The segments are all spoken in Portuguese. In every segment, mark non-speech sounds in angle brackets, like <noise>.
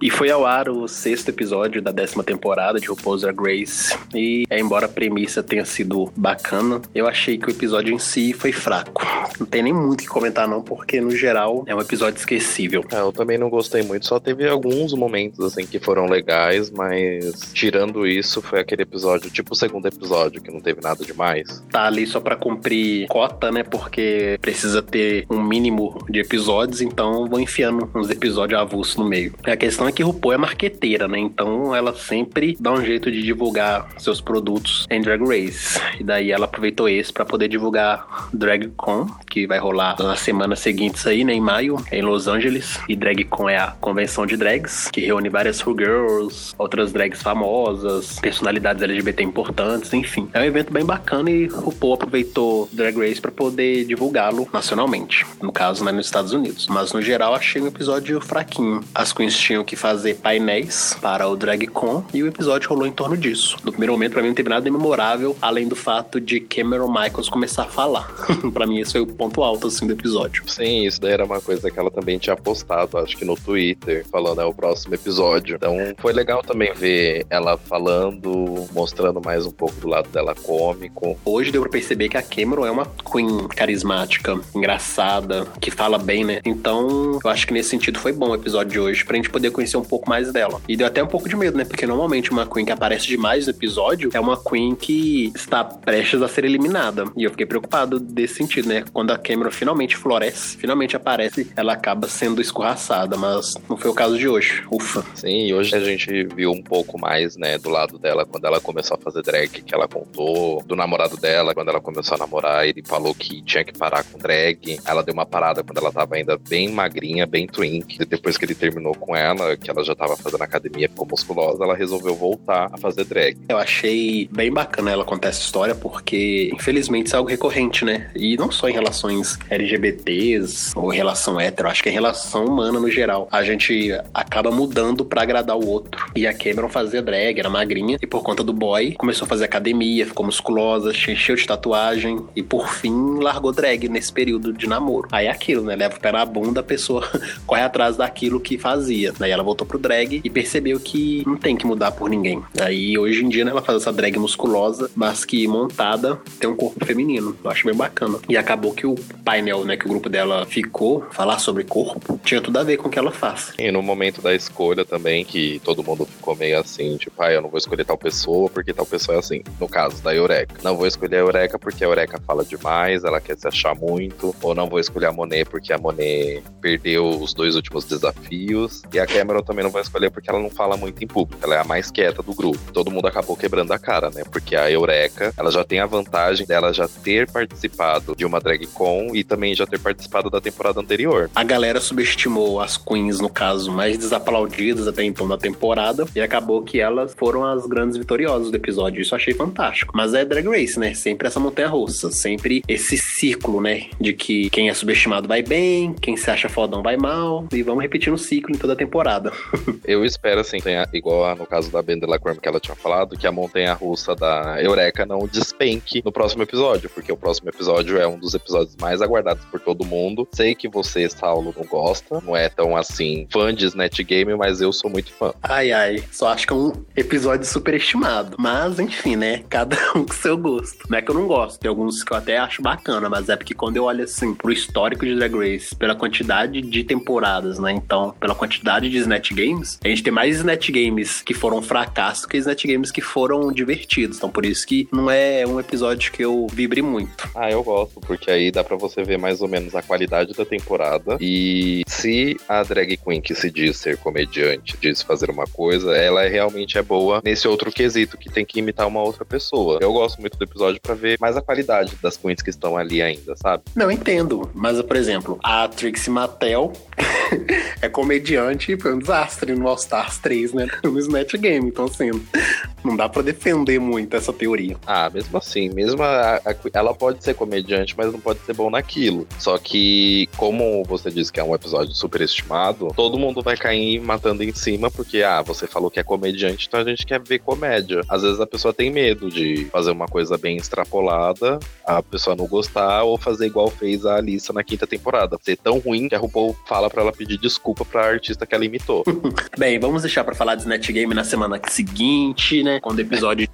E foi ao ar o sexto episódio da décima temporada de RuPaul's Drag Race. E, embora a premissa tenha sido bacana, eu achei que o episódio em si foi fraco. Não tem nem muito o que comentar não, porque no geral é um episódio esquecível. É, eu também não gostei muito, só teve alguns momentos assim que foram legais, mas tirando isso, foi aquele episódio, tipo o segundo episódio, que não teve nada demais. Tá ali só pra cumprir cota, né, porque precisa ter um mínimo de episódios, então vou enfiando uns episódios avulsos no meio. A questão é que RuPaul é marqueteira, né? Então ela sempre dá um jeito de divulgar seus produtos em Drag Race. E daí ela aproveitou esse para poder divulgar DragCon, que vai rolar nas semanas seguintes aí, né, em maio, em Los Angeles. E DragCon é a convenção de drags, que reúne várias Ru Girls, outras drags famosas, personalidades LGBT importantes, enfim. É um evento bem bacana e RuPaul aproveitou Drag Race para poder divulgá-lo nacionalmente, no caso, né, nos Estados Unidos. Mas no geral achei um episódio fraquinho. As queens tinham que fazer painéis para o DragCon e o episódio rolou em torno disso. No primeiro momento, para mim, não teve nada memorável, além do fato de Cameron Michaels começar a falar. <laughs> para mim, esse foi o ponto alto assim, do episódio. Sim, isso daí era uma coisa que ela também tinha postado, acho que no Twitter, falando é o próximo episódio. Então foi legal também ver ela falando, mostrando mais um pouco do lado dela cômico. Hoje deu pra perceber que a Cameron é uma queen carismática engraçada, que fala bem, né? Então, eu acho que nesse sentido foi bom o episódio de hoje, pra gente poder conhecer um pouco mais dela. E deu até um pouco de medo, né? Porque normalmente uma Queen que aparece demais no episódio é uma Queen que está prestes a ser eliminada. E eu fiquei preocupado desse sentido, né? Quando a Cameron finalmente floresce, finalmente aparece, ela acaba sendo escorraçada, mas não foi o caso de hoje. Ufa. Sim, hoje a gente viu um pouco mais, né, do lado dela quando ela começou a fazer drag, que ela contou, do namorado dela, quando ela começou a namorar, ele falou que tinha que parar com drag. Ela deu uma parada quando ela tava ainda bem magrinha, bem twink. E depois que ele terminou com ela, que ela já tava fazendo academia, ficou musculosa, ela resolveu voltar a fazer drag. Eu achei bem bacana ela contar essa história, porque infelizmente isso é algo recorrente, né? E não só em relações LGBTs ou relação hétero, acho que em relação humana no geral. A gente acaba mudando para agradar o outro. E a Cameron fazia drag, era magrinha, e por conta do boy, começou a fazer academia, ficou musculosa, encheu de tatuagem, e por fim largou drag nesse período de namoro. Aí é aquilo, né? Leva o pé na bunda, a pessoa <laughs> corre atrás daquilo que fazia. Daí ela voltou pro drag e percebeu que não tem que mudar por ninguém. Aí hoje em dia, né, ela faz essa drag musculosa, mas que montada tem um corpo feminino. Eu acho bem bacana. E acabou que o painel, né, que o grupo dela ficou, falar sobre corpo, tinha tudo a ver com o que ela faz. E no momento da escolha também, que todo mundo ficou meio assim, tipo, ah, eu não vou escolher tal pessoa porque tal pessoa é assim. No caso da Eureka. Não vou escolher a Eureka porque a Eureka fala demais, ela quer se achar muito, ou não vou escolher a Monet porque a Monet perdeu os dois últimos desafios. E a Cameron também não vai escolher porque ela não fala muito em público, ela é a mais quieta do grupo. Todo mundo acabou quebrando a cara, né? Porque a Eureka, ela já tem a vantagem dela já ter participado de uma drag con e também já ter participado da temporada anterior. A galera subestimou as queens, no caso, mais desaplaudidas até então da temporada, e acabou que elas foram as grandes vitoriosas do episódio. Isso achei fantástico. Mas é drag race, né? Sempre essa montanha russa, sempre esse ciclo, né? De que quem é subestimado vai bem, quem se acha fodão vai mal, e vamos repetindo o ciclo em toda a temporada. <laughs> Eu espero, assim, tenha, igual no caso da Ben Delacroix que ela tinha falado, que a montanha russa da Eureka não despenque no próximo episódio, porque o próximo episódio é um dos episódios mais aguardados por todo mundo. Sei que você, Saulo, não gosta, não é tão assim fã de Snatch Game, mas eu sou muito fã. Ai, ai, só acho que é um episódio superestimado. Mas, enfim, né? <laughs> Cada um com seu gosto. Não é que eu não gosto, tem alguns que eu até acho bacana, mas é porque quando eu olho assim pro histórico de Drag Race, pela quantidade de temporadas, né? Então, pela quantidade de Snatch Games, a gente tem mais Snatch Games que foram fracassos que Snatch Games que foram divertidos. Então, por isso que não é um episódio que eu vibre muito. Ah, eu gosto, porque aí dá para você ver mais ou menos a qualidade da temporada e se a drag queen que se diz ser comediante diz fazer uma coisa, ela realmente é boa nesse outro quesito que tem que imitar uma outra pessoa. Eu gosto muito do episódio para ver mais a qualidade das queens que estão ali ainda, sabe? Não, entendo. Mas, por exemplo, a Trixie Mattel <laughs> é comediante um desastre no All Stars 3, né? <laughs> No Snatch Game, então assim, não dá para defender muito essa teoria. Ah, mesmo assim, mesmo a, a, ela pode ser comediante, mas não pode ser bom naquilo. Só que, como você disse que é um episódio superestimado, todo mundo vai cair matando em cima, porque, ah, você falou que é comediante, então a gente quer ver comédia. Às vezes a pessoa tem medo de fazer uma coisa bem extrapolada, a pessoa não gostar, ou fazer igual fez a Alissa na quinta temporada. Ser tão ruim que a RuPaul fala para ela pedir desculpa pra artista que ela imitou. <laughs> bem, vamos deixar para falar de Snatch Game na semana seguinte, né? Quando o episódio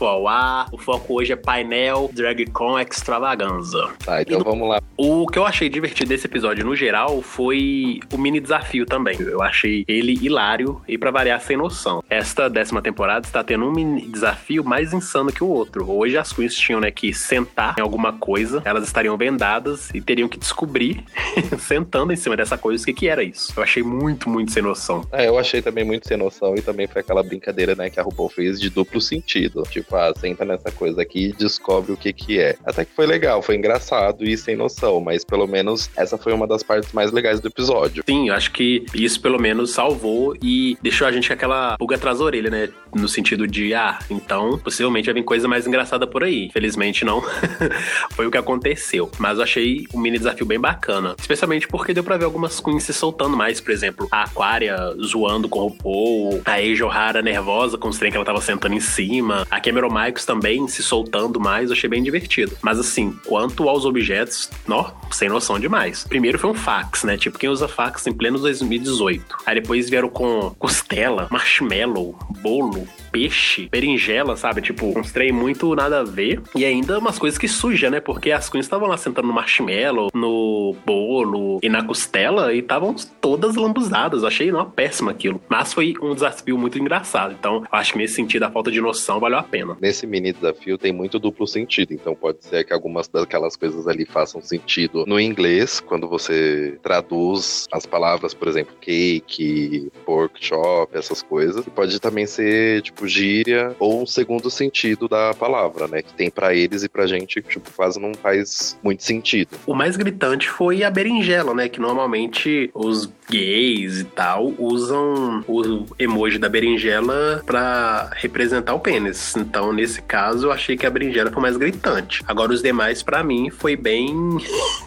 ao ar. O foco hoje é painel DragCon Extravaganza. Tá, então vamos lá. O que eu achei divertido desse episódio, no geral, foi o mini desafio também. Eu achei ele hilário e, para variar, sem noção. Esta décima temporada está tendo um mini desafio mais insano que o outro. Hoje as queens tinham né, que sentar em alguma coisa, elas estariam vendadas e teriam que descobrir, <laughs> sentando em cima dessa coisa, o que, que era isso. Eu achei muito, muito sem noção. É, eu achei também muito sem noção e também foi aquela brincadeira né, que a RuPaul fez de duplo sentido. Tipo, ah, senta nessa coisa aqui e descobre o que que é. Até que foi legal, foi engraçado e sem noção, mas pelo menos essa foi uma das partes mais legais do episódio. Sim, acho que isso pelo menos salvou e deixou a gente com aquela pulga atrás da orelha, né? No sentido de, ah, então possivelmente vai vir coisa mais engraçada por aí. Felizmente não. <laughs> foi o que aconteceu. Mas eu achei um mini desafio bem bacana. Especialmente porque deu pra ver algumas queens se soltando mais, por exemplo, a Aquaria zoando com o Paul, a Eiji O'Hara nervosa com os trem que ela tava sentando em cima, a Cameron Michaels também se soltando mais, eu achei bem divertido. Mas assim, quanto aos objetos, ó, sem noção demais. Primeiro foi um fax, né? Tipo, quem usa fax em pleno 2018. Aí depois vieram com costela, marshmallow, bolo, peixe, berinjela, sabe? Tipo, uns trem muito nada a ver. E ainda umas coisas que suja, né? Porque as queens estavam lá sentando no marshmallow, no bolo e na costela e estavam todas lambuzadas. Eu achei uma péssima aquilo. Mas foi um desafio muito engraçado. Então, acho que nesse sentido a falta de noção valeu a pena. Nesse mini desafio tem muito duplo sentido. Então pode ser que algumas daquelas coisas ali façam sentido no inglês, quando você traduz as palavras, por exemplo, cake, pork chop, essas coisas. E pode também ser, tipo, gíria ou um segundo sentido da palavra, né? Que tem para eles e pra gente, tipo, quase não faz muito sentido. O mais gritante foi a berinjela, né? Que normalmente os gays e tal usam o emoji da berinjela para representar o pênis. Então, nesse caso, eu achei que a berinjela foi mais gritante. Agora, os demais, para mim, foi bem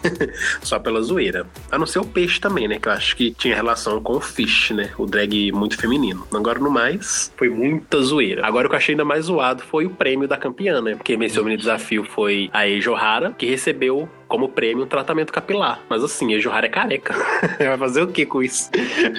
<laughs> só pela zoeira. A não ser o peixe também, né? Que eu acho que tinha relação com o fish, né? O drag muito feminino. Agora, no mais, foi muita zoeira. Agora, o que eu achei ainda mais zoado foi o prêmio da campeã, né? Porque esse mini desafio foi a Eiji Ohara, que recebeu como prêmio um tratamento capilar. Mas assim, a Johara é careca. <laughs> Vai fazer o que com isso?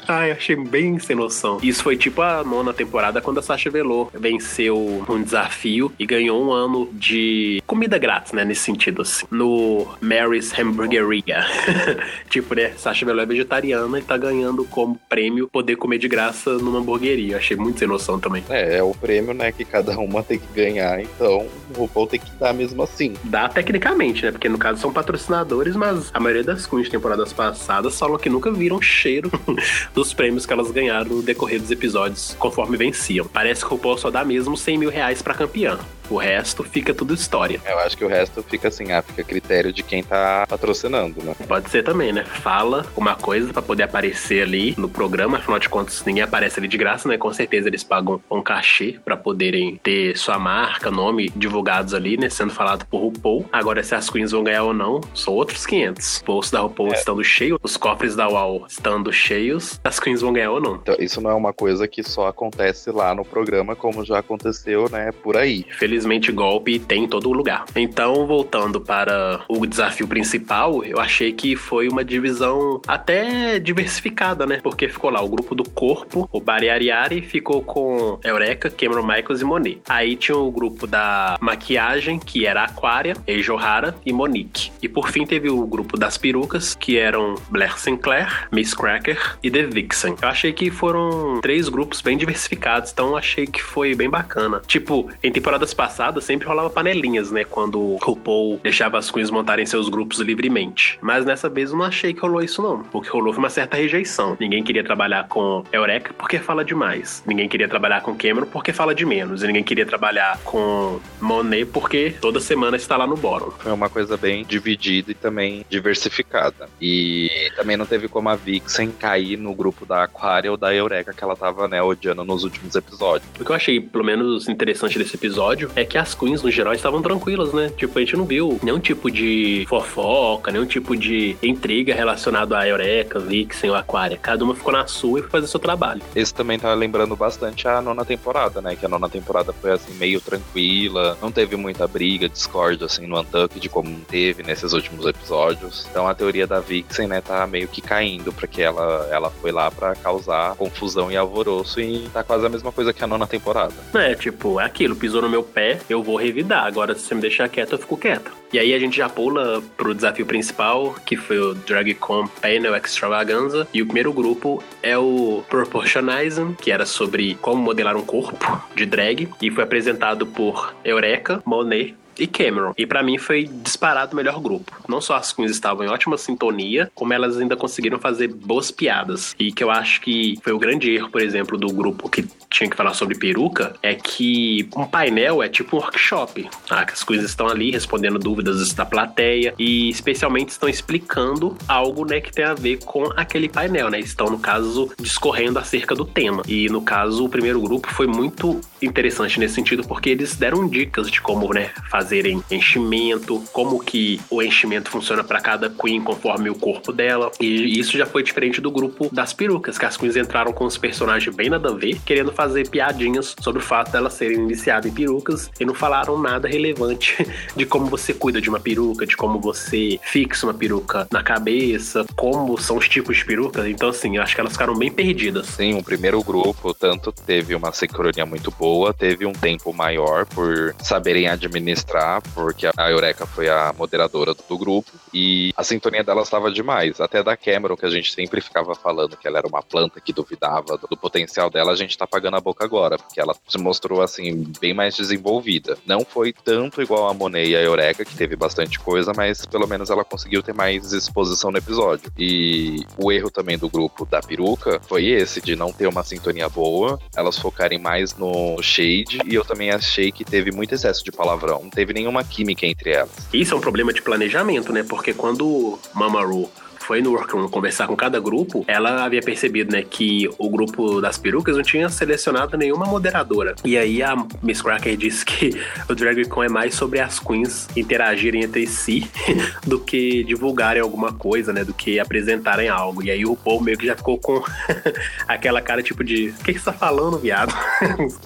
Ai, achei bem sem noção. Isso foi tipo a nona temporada quando a Sasha Velour venceu um desafio e ganhou um ano de comida grátis, né? Nesse sentido, assim. No Mary's Hamburgeria. <laughs> tipo, né? Sasha Velour é vegetariana e tá ganhando como prêmio poder comer de graça numa hamburgueria. Achei muito sem noção também. É, é o prêmio, né? Que cada uma tem que ganhar. Então, o RuPaul tem que dar mesmo assim. Dá tecnicamente, né? Porque no caso são patrocinadores, mas a maioria das queens de temporadas passadas falou que nunca viram cheiro <laughs> dos prêmios que elas ganharam no decorrer dos episódios conforme venciam. Parece que o RuPaul só dá mesmo 100 mil reais pra campeã. O resto fica tudo história. Eu acho que o resto fica assim, ah, fica critério de quem tá patrocinando, né? Pode ser também, né? Fala uma coisa para poder aparecer ali no programa, afinal de contas, ninguém aparece ali de graça, né? Com certeza eles pagam um cachê para poderem ter sua marca, nome divulgados ali, né? Sendo falado por RuPaul. Agora, se as queens vão ganhar ou não, são outros 500. O bolso da RuPaul é. estando cheio, os cofres da UAU estando cheios, as queens vão ganhar ou não. Então, isso não é uma coisa que só acontece lá no programa, como já aconteceu, né, por aí. Feliz infelizmente golpe tem em todo lugar. Então, voltando para o desafio principal, eu achei que foi uma divisão até diversificada, né? Porque ficou lá o grupo do corpo, o Bari Ariari ficou com Eureka, Cameron Michaels e Monet. Aí tinha o grupo da maquiagem, que era Aquaria, Eijo Hara e Monique. E por fim teve o grupo das perucas, que eram Blair Sinclair, Miss Cracker e The Vixen. Eu achei que foram três grupos bem diversificados, então achei que foi bem bacana. Tipo, em temporadas passadas sempre rolava panelinhas, né? Quando o RuPaul deixava as queens montarem seus grupos livremente. Mas nessa vez eu não achei que rolou isso, não. O que rolou foi uma certa rejeição. Ninguém queria trabalhar com Eureka porque fala demais. Ninguém queria trabalhar com Cameron porque fala de menos. E ninguém queria trabalhar com Monet porque toda semana está lá no bórum. Foi uma coisa bem dividida e também diversificada. E também não teve como a Vixen cair no grupo da Aquaria ou da Eureka que ela tava, né, odiando nos últimos episódios. O que eu achei, pelo menos, interessante desse episódio é que as queens, no geral, estavam tranquilas, né? Tipo, a gente não viu nenhum tipo de fofoca, nenhum tipo de intriga relacionado a Eureka, Vixen ou Aquaria. Cada uma ficou na sua e foi fazer seu trabalho. Esse também tá lembrando bastante a nona temporada, né? Que a nona temporada foi, assim, meio tranquila, não teve muita briga, discórdia, assim, no Untucked, como teve nesses últimos episódios. Então a teoria da Vixen, né, tá meio que caindo, porque ela, ela foi lá para causar confusão e alvoroço e tá quase a mesma coisa que a nona temporada. É, tipo, é aquilo, pisou no meu pé, eu vou revidar. Agora, se você me deixar quieto, eu fico quieto. E aí a gente já pula pro desafio principal, que foi o DragCon Panel Extravaganza. E o primeiro grupo é o Proportionizing, que era sobre como modelar um corpo de drag. E foi apresentado por Eureka, Monet, e Cameron. E para mim foi disparado o melhor grupo. Não só as queens estavam em ótima sintonia, como elas ainda conseguiram fazer boas piadas. E que eu acho que foi o grande erro, por exemplo, do grupo que tinha que falar sobre peruca, é que um painel é tipo um workshop. Ah, que as queens estão ali respondendo dúvidas da plateia e especialmente estão explicando algo, né, que tem a ver com aquele painel, né? Estão, no caso, discorrendo acerca do tema. E no caso, o primeiro grupo foi muito interessante nesse sentido porque eles deram dicas de como, né, fazerem enchimento, como que o enchimento funciona para cada queen conforme o corpo dela. E isso já foi diferente do grupo das perucas, que as queens entraram com os personagens bem nada a ver, querendo fazer piadinhas sobre o fato delas serem iniciadas em perucas e não falaram nada relevante <laughs> de como você cuida de uma peruca, de como você fixa uma peruca na cabeça, como são os tipos de perucas. Então, assim, eu acho que elas ficaram bem perdidas. Sim, o primeiro grupo, tanto teve uma sincronia muito boa, teve um tempo maior por saberem administrar, porque a Eureka foi a moderadora do grupo e a sintonia delas estava demais. Até da Cameron, que a gente sempre ficava falando que ela era uma planta que duvidava do potencial dela, a gente tá pagando a boca agora, porque ela se mostrou assim bem mais desenvolvida. Não foi tanto igual a Monet e a Eureka, que teve bastante coisa, mas pelo menos ela conseguiu ter mais exposição no episódio. E o erro também do grupo da peruca foi esse, de não ter uma sintonia boa, elas focarem mais no shade, e eu também achei que teve muito excesso de palavrão, teve nenhuma química entre elas. Isso é um problema de planejamento, né? Porque quando Mama Ru foi no workroom conversar com cada grupo, ela havia percebido, né, que o grupo das perucas não tinha selecionado nenhuma moderadora. E aí a Miss Cracker disse que <laughs> o DragCon é mais sobre as queens interagirem entre si <laughs> do que divulgarem alguma coisa, né, do que apresentarem algo. E aí o Paul meio que já ficou com <laughs> aquela cara tipo de: o que, você tá falando, viado?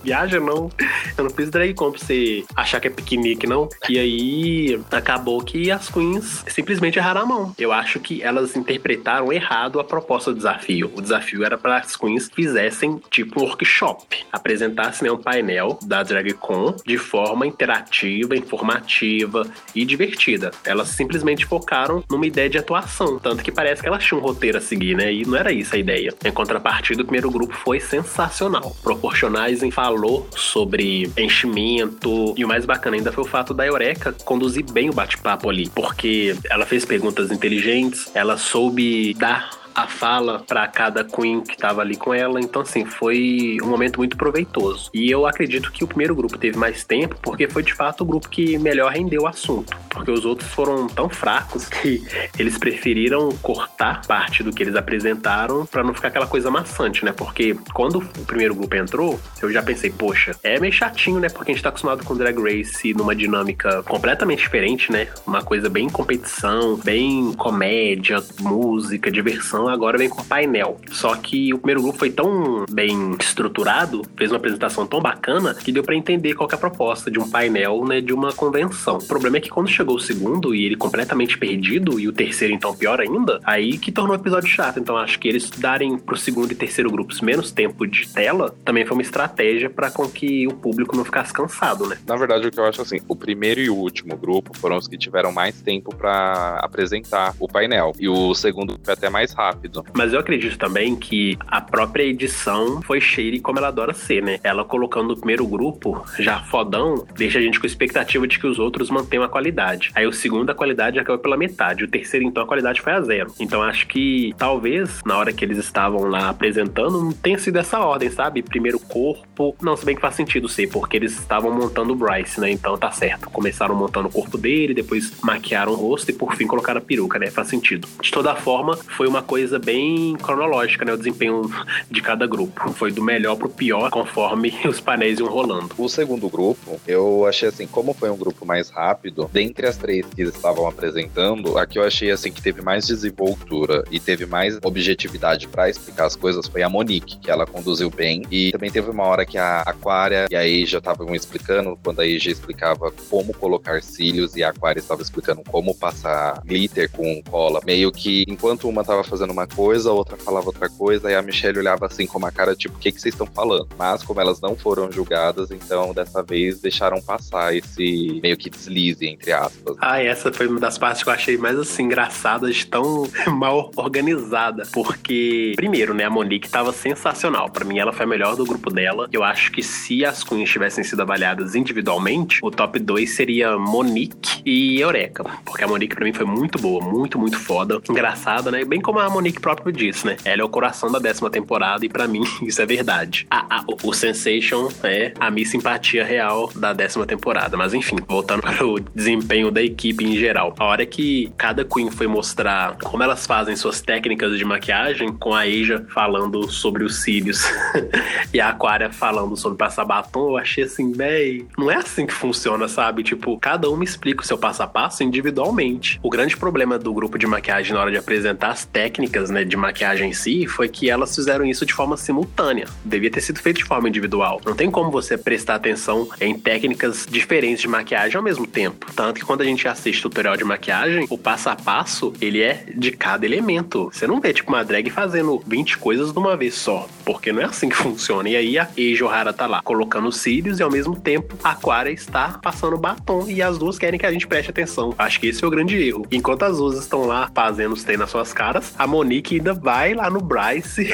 Viaja não. Eu não fiz DragCon pra você achar que é piquenique, não. E aí acabou que as queens simplesmente erraram a mão. Eu acho que elas interpretaram errado a proposta do desafio. O desafio era para as queens fizessem tipo um workshop, apresentassem né, um painel da DragCon de forma interativa, informativa e divertida. Elas simplesmente focaram numa ideia de atuação, tanto que parece que elas tinham um roteiro a seguir, né? E não era isso a ideia. Em contrapartida, o primeiro grupo foi sensacional. Proportionalizing falou sobre enchimento e o mais bacana ainda foi o fato da Eureka conduzir bem o bate-papo ali, porque ela fez perguntas inteligentes, ela soube dar a fala para cada queen que tava ali com ela. Então, assim, foi um momento muito proveitoso. E eu acredito que o primeiro grupo teve mais tempo, porque foi de fato o grupo que melhor rendeu o assunto. Porque os outros foram tão fracos <laughs> que eles preferiram cortar parte do que eles apresentaram para não ficar aquela coisa maçante, né? Porque quando o primeiro grupo entrou, eu já pensei, poxa, é meio chatinho, né? Porque a gente tá acostumado com Drag Race numa dinâmica completamente diferente, né? Uma coisa bem competição, bem comédia, música, diversão agora vem com painel. Só que o primeiro grupo foi tão bem estruturado, fez uma apresentação tão bacana, que deu para entender qual é a proposta de um painel, né, de uma convenção. O problema é que quando chegou o segundo e ele completamente perdido, e o terceiro então pior ainda, aí que tornou o episódio chato. Então acho que eles darem pro segundo e terceiro grupos menos tempo de tela também foi uma estratégia para com que o público não ficasse cansado, né? Na verdade, o que eu acho assim, o primeiro e o último grupo foram os que tiveram mais tempo para apresentar o painel. E o segundo foi até mais rápido rápido. Mas eu acredito também que a própria edição foi cheia como ela adora ser, né? Ela colocando o primeiro grupo, já fodão, deixa a gente com expectativa de que os outros mantenham a qualidade. Aí o segundo, a qualidade caiu pela metade. O terceiro, então, a qualidade foi a zero. Então acho que talvez, na hora que eles estavam lá apresentando, não tenha sido essa ordem, sabe? Primeiro corpo. Não, se bem que faz sentido ser, porque eles estavam montando o Bryce, né? Então tá certo. Começaram montando o corpo dele, depois maquiaram o rosto e por fim colocaram a peruca, né? Faz sentido. De toda forma, foi uma coisa bem cronológica, né? O desempenho de cada grupo. Foi do melhor pro pior, conforme <laughs> os painéis iam rolando. O segundo grupo, eu achei assim, como foi um grupo mais rápido, dentre as três que eles estavam apresentando, a que eu achei assim que teve mais desenvoltura e teve mais objetividade para explicar as coisas foi a Monique, que ela conduziu bem. E também teve uma hora que a Aquária e a Eija estavam explicando, quando a Eija explicava como colocar cílios e a Aquária estava explicando como passar glitter com cola. Meio que enquanto uma tava fazendo uma coisa, a outra falava outra coisa, e a Michelle olhava assim com uma cara tipo, o que, que vocês estão falando? Mas como elas não foram julgadas, então dessa vez deixaram passar esse meio que deslize, entre aspas. Ah, essa foi uma das partes que eu achei mais assim, engraçada, de tão <laughs> mal organizada. Porque, primeiro, né, a Monique tava sensacional. Para mim, ela foi a melhor do grupo dela. Eu acho que se as queens tivessem sido avaliadas individualmente, o top 2 seria Monique e Eureka. Porque a Monique, para mim, foi muito boa, muito, muito foda. Engraçada, né? Bem como a Monique próprio disse, né? Ela é o coração da décima temporada e para mim <laughs> isso é verdade. A, a, o Sensation é a minha simpatia real da décima temporada. Mas enfim, voltando <laughs> para o desempenho da equipe em geral. A hora que cada Queen foi mostrar como elas fazem suas técnicas de maquiagem, com a Asia falando sobre os cílios <laughs> e a Aquária falando sobre passar batom, eu achei assim, véi, não é assim que funciona, sabe? Tipo, cada uma explica o seu passo a passo individualmente. O grande problema do grupo de maquiagem na hora de apresentar as técnicas, né, de maquiagem em si, foi que elas fizeram isso de forma simultânea. Devia ter sido feito de forma individual. Não tem como você prestar atenção em técnicas diferentes de maquiagem ao mesmo tempo. Tanto que quando a gente assiste tutorial de maquiagem, o passo a passo, ele é de cada elemento. Você não vê, tipo, uma drag fazendo 20 coisas de uma vez só, porque não é assim que funciona. E aí a Eijo Hara tá lá colocando cílios e ao mesmo tempo a Aquara está passando batom e as duas querem que a gente preste atenção. Acho que esse é o grande erro. Enquanto as duas estão lá fazendo os tem nas suas caras, a Monique ainda vai lá no Bryce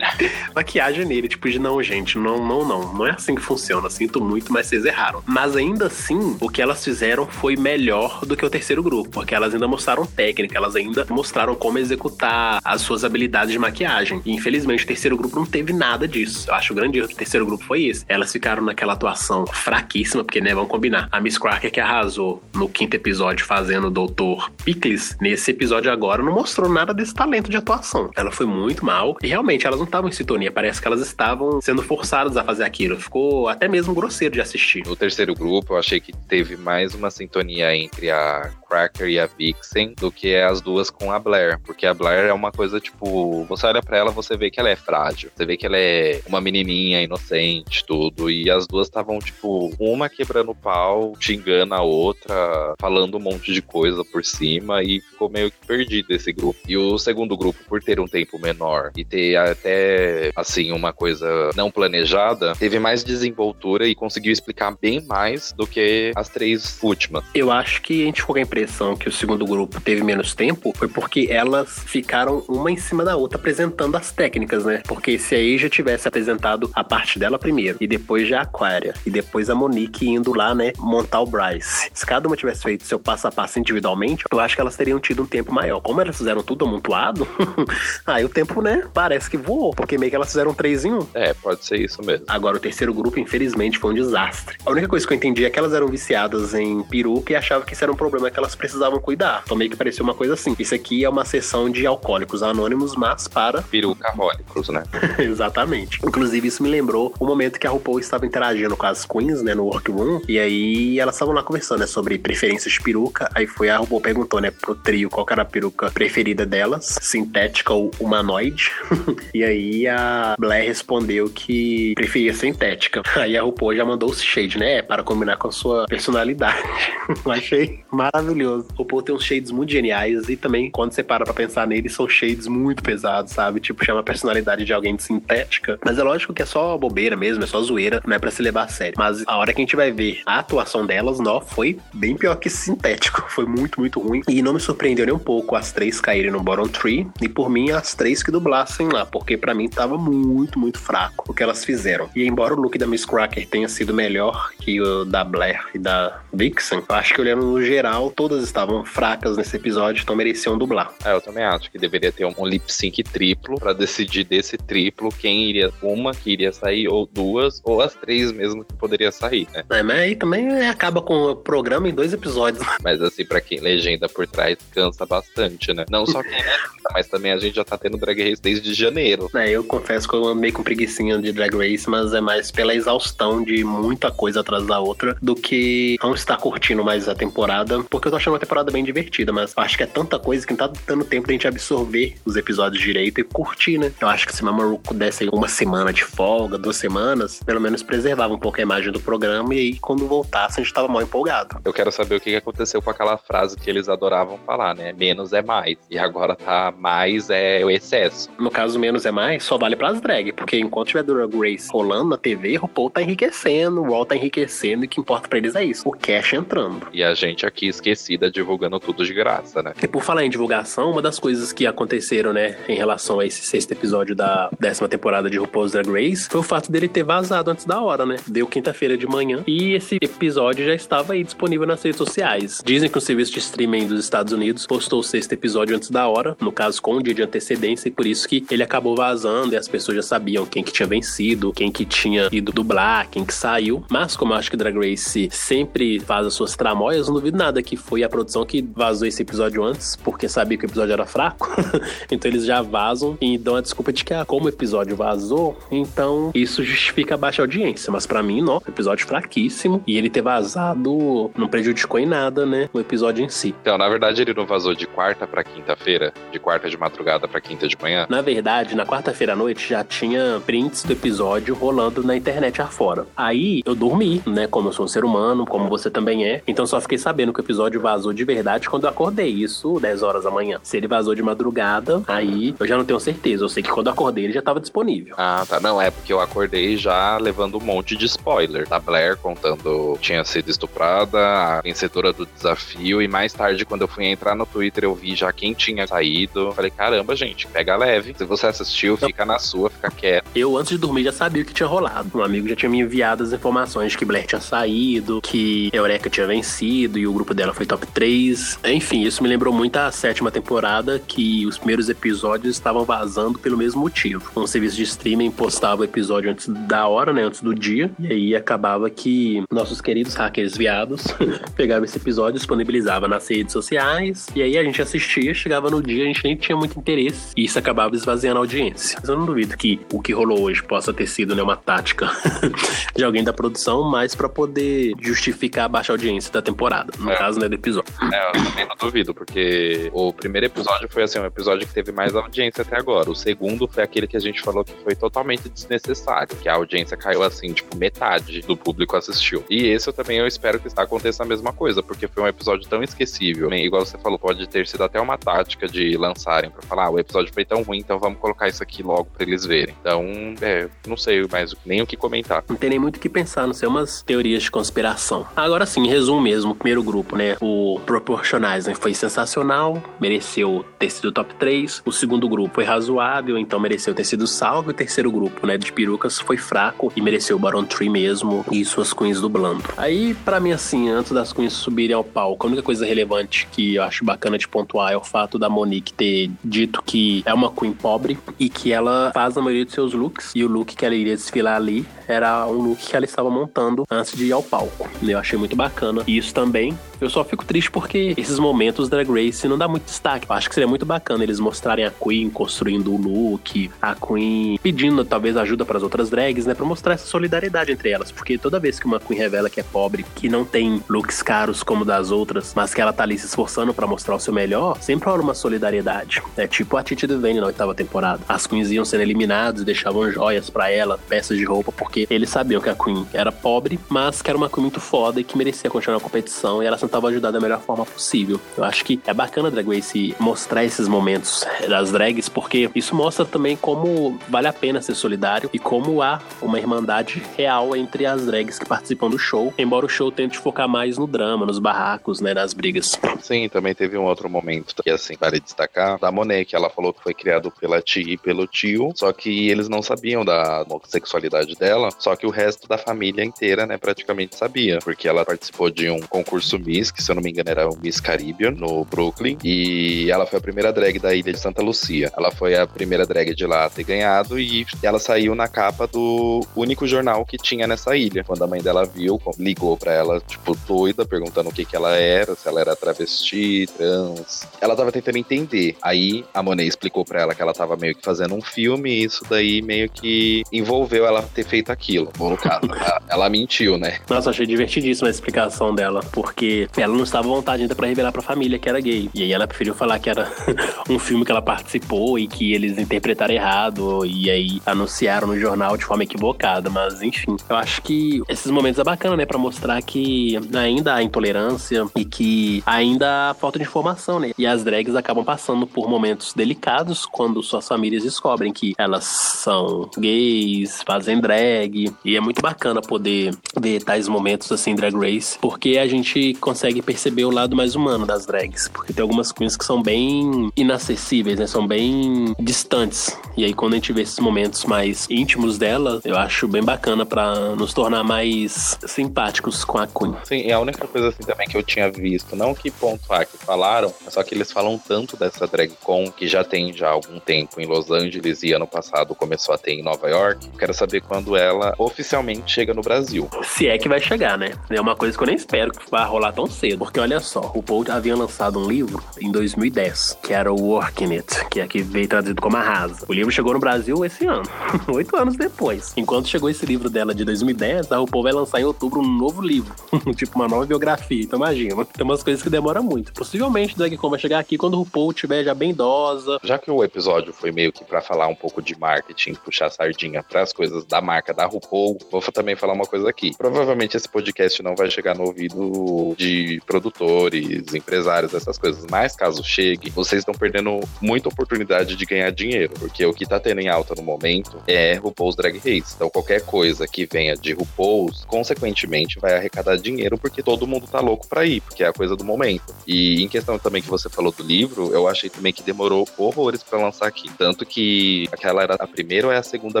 <laughs> maquiagem nele, tipo de não, gente, não, não, não, não é assim que funciona. Sinto muito, mas vocês erraram. Mas ainda assim, o que elas fizeram foi melhor do que o terceiro grupo, porque elas ainda mostraram técnica, elas ainda mostraram como executar as suas habilidades de maquiagem. E infelizmente o terceiro grupo não teve nada disso. Eu acho o grande erro do terceiro grupo foi esse. Elas ficaram naquela atuação fraquíssima, porque, né, vamos combinar. A Miss Cracker que arrasou no quinto episódio fazendo o Doutor Pickles, nesse episódio agora não mostrou nada desse talento de atuação. Ela foi muito mal e realmente elas não estavam em sintonia. Parece que elas estavam sendo forçadas a fazer aquilo. Ficou até mesmo grosseiro de assistir. No terceiro grupo, eu achei que teve mais uma sintonia entre a Cracker e a Vixen do que as duas com a Blair. Porque a Blair é uma coisa, tipo, você olha para ela, você vê que ela é frágil. Você vê que ela é uma menininha inocente, tudo. E as duas estavam, tipo, uma quebrando o pau, xingando a outra, falando um monte de coisa por cima e ficou meio que perdido esse grupo. E o segundo grupo, por ter um tempo menor e ter até, assim, uma coisa não planejada, teve mais desenvoltura e conseguiu explicar bem mais do que as três últimas. Eu acho que a gente ficou com a impressão que o segundo grupo teve menos tempo foi porque elas ficaram uma em cima da outra apresentando as técnicas, né? Porque se a Asia tivesse apresentado a parte dela primeiro e depois já a Aquaria e depois a Monique indo lá, né, montar o Bryce. Se cada uma tivesse feito seu passo a passo individualmente, eu acho que elas teriam tido um tempo maior. Como elas fizeram tudo amontoado, <laughs> aí o tempo, né, parece que voou, porque meio que elas fizeram três em um. É, pode ser isso mesmo. Agora, o terceiro grupo, infelizmente, foi um desastre. A única coisa que eu entendi é que elas eram viciadas em peruca e achavam que isso era um problema que elas precisavam cuidar. Então meio que parecia uma coisa assim. Isso aqui é uma sessão de alcoólicos anônimos, mas para... <laughs> Peruca-rólicos, né? Exatamente. Inclusive, isso me lembrou o momento que a RuPaul estava interagindo com as queens, né, no workroom, e aí elas estavam lá conversando, né, sobre preferências de peruca. Aí foi a RuPaul perguntou, né, pro trio qual era a peruca preferida delas, sintética ou humanoide. <laughs> e aí a Blair respondeu que preferia sintética. Aí a RuPaul já mandou o shade, né, para combinar com a sua personalidade. <laughs> Achei maravilhoso. O RuPaul tem uns shades muito geniais e também, quando você para pra pensar neles, são shades muito pesados, sabe? Tipo, chama a personalidade de alguém de sintética. Mas é lógico que é só bobeira mesmo, é só zoeira, não é pra se levar a sério. Mas a hora que a gente vai ver a atuação delas, nó, foi bem pior que sintético. <laughs> Foi muito, muito ruim. E não me surpreendeu nem um pouco as três caírem no bottom tree, assistir e por mim as três que dublassem lá, porque para mim tava muito, muito fraco o que elas fizeram. E embora o look da Miss Cracker tenha sido melhor que o da Blair e da Vixen, acho que olhando no geral, todas estavam fracas nesse episódio, então mereciam dublar. É, eu também acho que deveria ter um lip sync triplo para decidir desse triplo quem iria uma que iria sair ou duas ou as três mesmo que poderia sair, né? É, mas aí também acaba com o programa em dois episódios. Mas assim, para quem legenda por trás cansa bastante, né? Não só quem é, mas também a gente já tá tendo Drag Race desde janeiro. É, eu confesso que eu andei com preguiçinha de Drag Race, mas é mais pela exaustão de muita coisa atrás da outra do que não estar curtindo mais a temporada, porque eu tô achando uma temporada bem divertida, mas acho que é tanta coisa que não tá dando tempo da gente absorver os episódios direito e curtir, né? Eu acho que se Mamoruco desse uma semana de folga, duas semanas, pelo menos preservava um pouco a imagem do programa e aí quando voltasse a gente tava mal empolgado. Eu quero saber o que aconteceu com aquela frase que eles adoravam falar, né? Menos é mais. E agora tá mais é o excesso. No caso, menos é mais, só vale pras drag, porque enquanto tiver Drag Race rolando na TV, o Paul tá enriquecendo, o Wall tá enriquecendo e o que importa pra eles é isso, o cash entrando. E a gente aqui esquecida divulgando tudo de graça, né? E por falar em divulgação, uma das coisas que aconteceram, né, em relação a esse sexto episódio da décima temporada de RuPaul's Drag Race, foi o fato dele ter vazado antes da hora, né? Deu quinta-feira de manhã e esse episódio já estava aí disponível nas redes sociais. Dizem que o serviço de streaming dos Estados Unidos postou o sexto episódio antes da hora, no caso com um dia de antecedência, e por isso que ele acabou vazando e as pessoas já sabiam quem que tinha vencido, quem que tinha ido dublar, quem que saiu. Mas como eu acho que Drag Race sempre faz as suas tramóias, não duvido nada que foi a produção que vazou esse episódio antes, porque sabia que o episódio era fraco. <laughs> então eles já vazam e dão a desculpa de que, ah, como o episódio vazou, então isso justifica a baixa audiência. Mas para mim, não, episódio fraquíssimo. E ele ter vazado não prejudicou em nada, né? O episódio em si. Então, na verdade, ele não vazou de quarta para quinta-feira, de quarta de madrugada para quinta de manhã. Na verdade, na quarta-feira à noite já tinha prints do episódio rolando na internet afora. Aí eu dormi, né? Como eu sou um ser humano, como você também é. Então só fiquei sabendo que o episódio vazou de verdade quando eu acordei. Isso 10 horas da manhã. Se ele vazou de madrugada, aí eu já não tenho certeza. Eu sei que quando eu acordei ele já tava disponível. Ah, tá. Não, é porque eu acordei já levando um monte de spoiler. Da Blair contando tinha sido estuprada, a vencedora do desafio. E mais tarde, quando eu fui entrar no Twitter, eu vi já quem tinha saído. Falei, caramba, gente, pega leve. Se você assistiu, fica na sua, fica quieto. Eu, antes de dormir, já sabia o que tinha rolado. Um amigo já tinha me enviado as informações de que Blair tinha saído, que Eureka tinha vencido e o grupo dela foi top 3. Enfim, isso me lembrou muito a sétima temporada, que os primeiros episódios estavam vazando pelo mesmo motivo. Um serviço de streaming postava o episódio antes da hora, né? Antes do dia. E aí acabava que nossos queridos hackers viados <laughs> pegavam esse episódio, disponibilizavam nas redes sociais. E aí a gente assistia, chegava no dia, a gente nem tinha muito interesse. E isso acabava esvaziando a audiência. Mas eu não duvido que o que rolou hoje possa ter sido né, uma tática <laughs> de alguém da produção, mas para poder justificar a baixa audiência da temporada. No É. caso, né, do episódio. É, eu também não duvido, porque o primeiro episódio foi assim, um episódio que teve mais audiência até agora. O segundo foi aquele que a gente falou que foi totalmente desnecessário, que a audiência caiu assim, tipo, metade do público assistiu. E esse eu também eu espero que aconteça a mesma coisa, porque foi um episódio tão esquecível. Bem, igual você falou, pode ter sido até uma tática de lançarem pra falar, ah, o episódio foi tão ruim, então vamos colocar isso aqui logo pra eles verem. Então, é, não sei mais nem o que comentar. Não tem nem muito o que pensar, não sei, umas teorias de conspiração. Agora sim, resumo mesmo, primeiro grupo, né? O Proportionizer foi sensacional, mereceu ter sido top 3. O segundo grupo foi razoável, então mereceu ter sido salvo. O terceiro grupo, né, de perucas, foi fraco e mereceu o Baron Tree mesmo e suas queens dublando. Aí, pra mim, assim, antes das queens subirem ao palco, a única coisa relevante que eu acho bacana de pontuar é o fato da Monique ter dito que é uma queen pobre e que ela faz a maioria dos seus looks. E o look que ela iria desfilar ali era um look que ela estava montando antes de ir ao palco. Eu achei muito bacana. E isso também, eu só fico triste porque esses momentos Drag Race não dá muito destaque. Eu acho que seria muito bacana eles mostrarem a Queen construindo o look, a Queen pedindo talvez ajuda para as outras drags, né, para mostrar essa solidariedade entre elas, porque toda vez que uma Queen revela que é pobre, que não tem looks caros como das outras, mas que ela tá ali se esforçando para mostrar o seu melhor, sempre rola uma solidariedade. É tipo a Titi Devane na oitava temporada. As Queens iam sendo eliminadas e deixavam joias para ela, peças de roupa, porque eles sabiam que a Queen era pobre, mas que era uma Queen muito foda e que merecia continuar na competição e ela tentava ajudar da melhor forma possível. Eu acho que é bacana a Drag Race mostrar esses momentos das drags, porque isso mostra também como vale a pena ser solidário e como há uma irmandade real entre as drags que participam do show, embora o show tente focar mais no drama, nos barracos, né, nas brigas. Sim, também teve um outro momento que, assim, vale destacar, explicar da Monet, que ela falou que foi criado pela tia e pelo tio, só que eles não sabiam da homossexualidade dela, só que o resto da família inteira, né, praticamente sabia, porque ela participou de um concurso Miss, que se eu não me engano era o Miss Caribbean, no Brooklyn, e ela foi a primeira drag da ilha de Santa Lucia. Ela foi a primeira drag de lá a ter ganhado e ela saiu na capa do único jornal que tinha nessa ilha. Quando a mãe dela viu, ligou para ela, tipo, doida, perguntando o que que ela era, se ela era travesti, trans. Ela tava tentando entender. Aí a Monet explicou para ela que ela tava meio que fazendo um filme e isso daí meio que envolveu ela ter feito aquilo. Bom, no caso, <laughs> ela, ela, mentiu, né? Nossa, achei divertidíssima a explicação dela, porque ela não estava à vontade ainda para revelar pra família que era gay. E aí ela preferiu falar que era <laughs> um filme que ela participou e que eles interpretaram errado e aí anunciaram no jornal de forma equivocada. Mas enfim, eu acho que esses momentos é bacana, né? Pra mostrar que ainda há intolerância e que ainda há falta de informação, né? E as drags acabam passando por momentos delicados quando suas famílias descobrem que elas são gays, fazem drag. E é muito bacana poder ver tais momentos assim, drag race, porque a gente consegue perceber o lado mais humano das drags. Porque tem algumas queens que são bem inacessíveis, né? São bem distantes. E aí, quando a gente vê esses momentos mais íntimos dela, eu acho bem bacana para nos tornar mais simpáticos com a Queen. Sim, e a única coisa assim também que eu tinha visto, não que pontuar que falaram, só que eles falam tanto dessa drag con que já tem já algum tempo em Los Angeles e ano passado começou a ter em Nova York. Quero saber quando ela oficialmente chega no Brasil. Se é que vai chegar, né? É uma coisa que eu nem espero que vá rolar tão cedo, porque olha só, o Paul havia lançado um livro em 2010, que era o Working It, que aqui veio traduzido como Arrasa. O livro chegou no Brasil esse ano, <laughs> oito anos depois. Enquanto chegou esse livro dela de 2010, a RuPaul vai lançar em outubro um novo livro, <laughs> tipo uma nova biografia. Então imagina, tem umas coisas que demoram muito. Possivelmente DragCon vai chegar aqui quando o RuPaul estiver já bem idosa. Já que o episódio foi meio que para falar um pouco de marketing, puxar sardinha para as coisas da marca da RuPaul, vou também falar uma coisa aqui. Provavelmente esse podcast não vai chegar no ouvido de produtores, empresários, essas coisas, mas caso chegue, vocês estão perdendo muita oportunidade de ganhar dinheiro, porque o que tá tendo em alta no momento é RuPaul's Drag Race. Então qualquer coisa que venha de RuPaul's, consequentemente, vai arrecadar dinheiro porque todo mundo tá louco pra ir, porque é a coisa do momento. E em questão também que você falou do livro, eu achei também que demorou horrores para lançar aqui. Tanto que aquela era a primeira ou é a segunda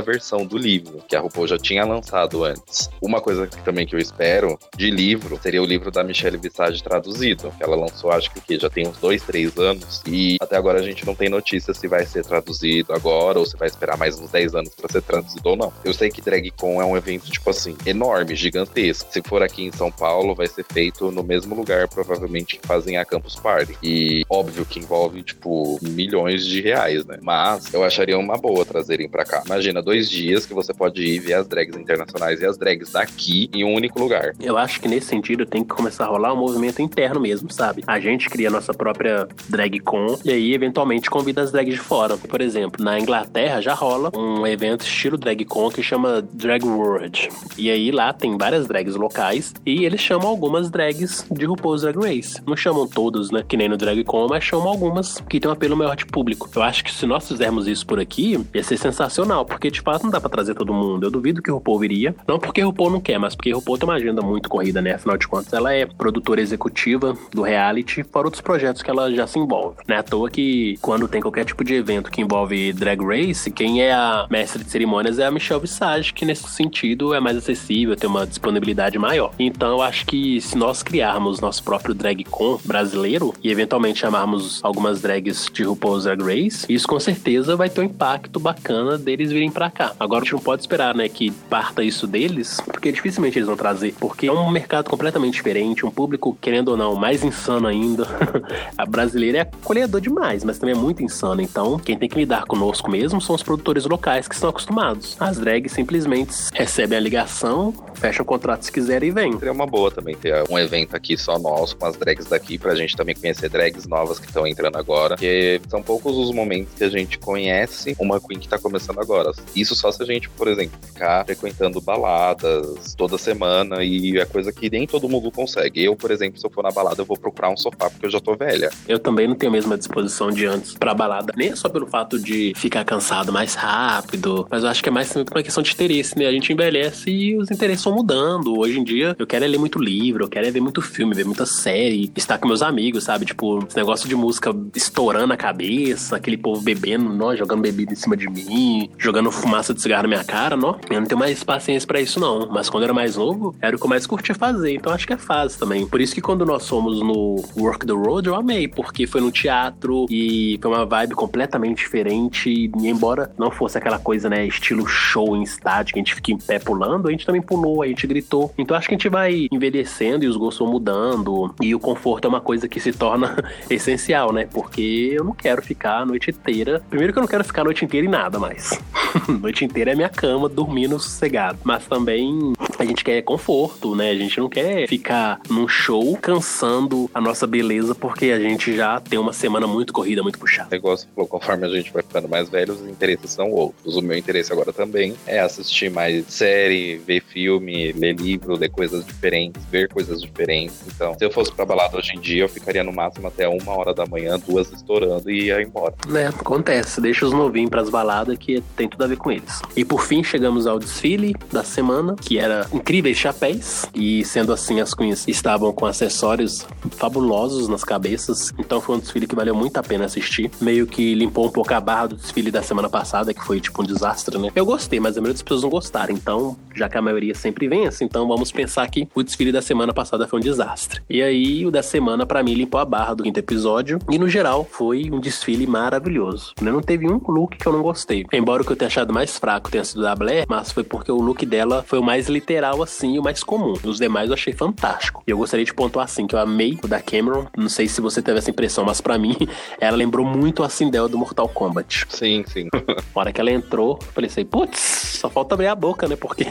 versão do livro, que a RuPaul já tinha lançado antes. Uma coisa que, também que eu espero de livro seria o livro da Michelle Visage traduzido, que ela lançou acho que já tem uns dois, três anos, e até agora a gente não tem notícia se vai ser traduzido agora ou se vai esperar mais uns 10 anos para ser traduzido ou não. Eu sei que DragCon é um evento, tipo assim, enorme, gigantesco. Se for aqui em São Paulo, vai ser feito no mesmo lugar, provavelmente, que fazem a Campus Party. E óbvio que envolve, tipo, milhões de reais, né? Mas eu acharia uma boa trazerem para cá. Imagina, dois dias que você pode ir ver as drags internacionais e as drags daqui em um único lugar. Eu acho que nesse sentido tem que começar a rolar um movimento interno mesmo, sabe? A gente cria nossa própria DragCon e aí, eventualmente, convida as drags de fora. Por exemplo, na Inglaterra já rola um evento estilo DragCon que chama Drag World. E aí lá tem várias drags locais e eles chamam algumas drags de RuPaul's Drag Race. Não chamam todas, né? Que nem no DragCon, mas chamam algumas que tem um apelo maior de público. Eu acho que se nós fizermos isso por aqui, ia ser sensacional, porque de fato não dá pra trazer todo mundo. Eu duvido que o RuPaul viria. Não porque o RuPaul não quer, mas porque o RuPaul tem uma agenda muito corrida, né? Afinal de contas, ela é produtora executiva do reality, fora outros projetos que ela já se envolve. Não é à toa que quando tem qualquer tipo de evento que envolve Drag Race, quem é a mestre de cerimônias é a Michelle Visage, que nesse sentido é mais acessível, tem uma disponibilidade maior. Então eu acho que se nós criarmos nosso próprio drag con brasileiro e eventualmente chamarmos algumas drags de RuPaul's Drag Race, isso com certeza vai ter um impacto bacana deles virem para cá. Agora a gente não pode esperar, né, que parta isso deles, porque dificilmente eles vão trazer, porque é um mercado completamente diferente, um público, querendo ou não, mais insano ainda. <laughs> a brasileira é acolhedor demais, mas também é muito insano. Então, quem tem que lidar conosco mesmo são os produtores locais que estão acostumados. As drags simplesmente recebem a ligação, fecham o contrato se quiserem e vêm. Seria uma boa também ter um evento aqui só nosso, com as drags daqui, pra gente também conhecer drags novas que estão entrando agora. Porque são poucos os momentos que a gente conhece uma Queen que tá começando agora. Isso só se a gente, por exemplo, ficar frequentando baladas toda semana e é coisa que nem todo mundo consegue. Eu, por exemplo, se eu for na balada, eu vou procurar um sofá porque eu já tô velha. Eu também não tenho a mesma disposição de antes pra balada. Nem é só pelo fato de ficar cansado mais rápido, mas eu acho que é mais uma questão de interesse, né? A gente envelhece e os interesses são vão mudando. Hoje em dia, eu quero é ler muito livro, eu quero é ver muito filme, ver muita série, estar com meus amigos, sabe? Tipo, esse negócio de música estourando a cabeça, aquele povo bebendo, nó, jogando bebida em cima de mim, jogando fumaça de cigarro na minha cara, nó. Eu não tenho mais paciência para isso, não. Mas quando eu era mais novo, era o que eu mais curtia fazer. Então acho que é fase também. Por isso que quando nós fomos no Work the Road, eu amei, porque foi no teatro e foi uma vibe completamente diferente. E embora não fosse aquela coisa, né, estilo show em estádio, que a gente fica em pé pulando, a gente também pulou, a gente gritou. Então acho que a gente vai envelhecendo e os gostos vão mudando. E o conforto é uma coisa que se torna <laughs> essencial, né? Porque eu não quero ficar a noite inteira. Primeiro que eu não quero ficar a noite inteira em nada mais. <laughs> noite inteira é minha cama, dormindo sossegado. Mas também a gente quer conforto, né? A gente não quer ficar num show cansando a nossa beleza porque a gente já tem uma semana muito corrida, muito puxada. Negócio falou, conforme a gente vai ficando mais velho, os interesses são outros. O meu interesse agora também é assistir mais série, ver filme, ler livro, ler coisas diferentes, ver coisas diferentes. Então, se eu fosse pra balada hoje em dia, eu ficaria no máximo até uma hora da manhã, duas estourando e ia embora. É, acontece. Deixa os novinhos pras baladas que tem tudo a ver com eles. E por fim, chegamos ao desfile da semana, que era incríveis chapéus. E sendo assim, as queens estavam com acessórios fabulosos nas cabeças. Então foi um desfile que valeu muito a pena assistir. Meio que limpou um pouco a barra do desfile da semana passada, que foi tipo um desastre, né? Eu gostei, mas a maioria das pessoas não gostaram. Então, já que a maioria sempre vence, então vamos pensar que o desfile da semana passada foi um desastre. E aí, o da semana, para mim, limpou a barra do quinto episódio. E no geral, foi um desfile maravilhoso. Não teve um look que eu não gostei. Embora o que eu tenha achado mais fraco tenha sido da Blair, mas foi porque o look dela foi o mais literal, assim, e o mais comum. Os demais eu achei fantástico. E eu gostaria de pontuar assim, que eu amei o da Cameron. Não sei se você teve essa impressão, mas para mim, <laughs> ela lembrou muito a Sindel do Mortal Kombat. Sim, sim. <laughs> Na hora que ela entrou, eu falei assim, putz, só falta abrir a boca, né? Porque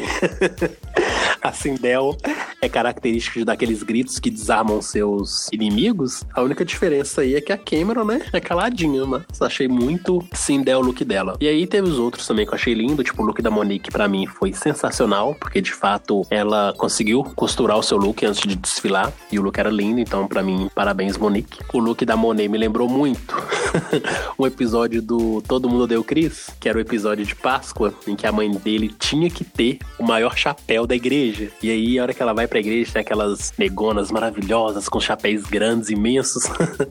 <laughs> a Sindel é característica daqueles gritos que desarmam seus inimigos. A única diferença aí é que a Cameron, né, é caladinha, mas achei muito Sindel o look dela. E aí teve os outros também que eu achei lindo, tipo o look da Monique para mim foi sensacional, porque de fato ela conseguiu costurar o seu look antes de desfilar e o look era lindo, então para mim, parabéns Monique. O look da Monet me lembrou muito <laughs> um episódio do Todo Mundo Deu Cris, que era o episódio de Páscoa, em que a mãe dele tinha que ter o maior chapéu da igreja. E aí, a hora que ela vai pra igreja, tem aquelas negonas maravilhosas, com chapéus grandes, imensos.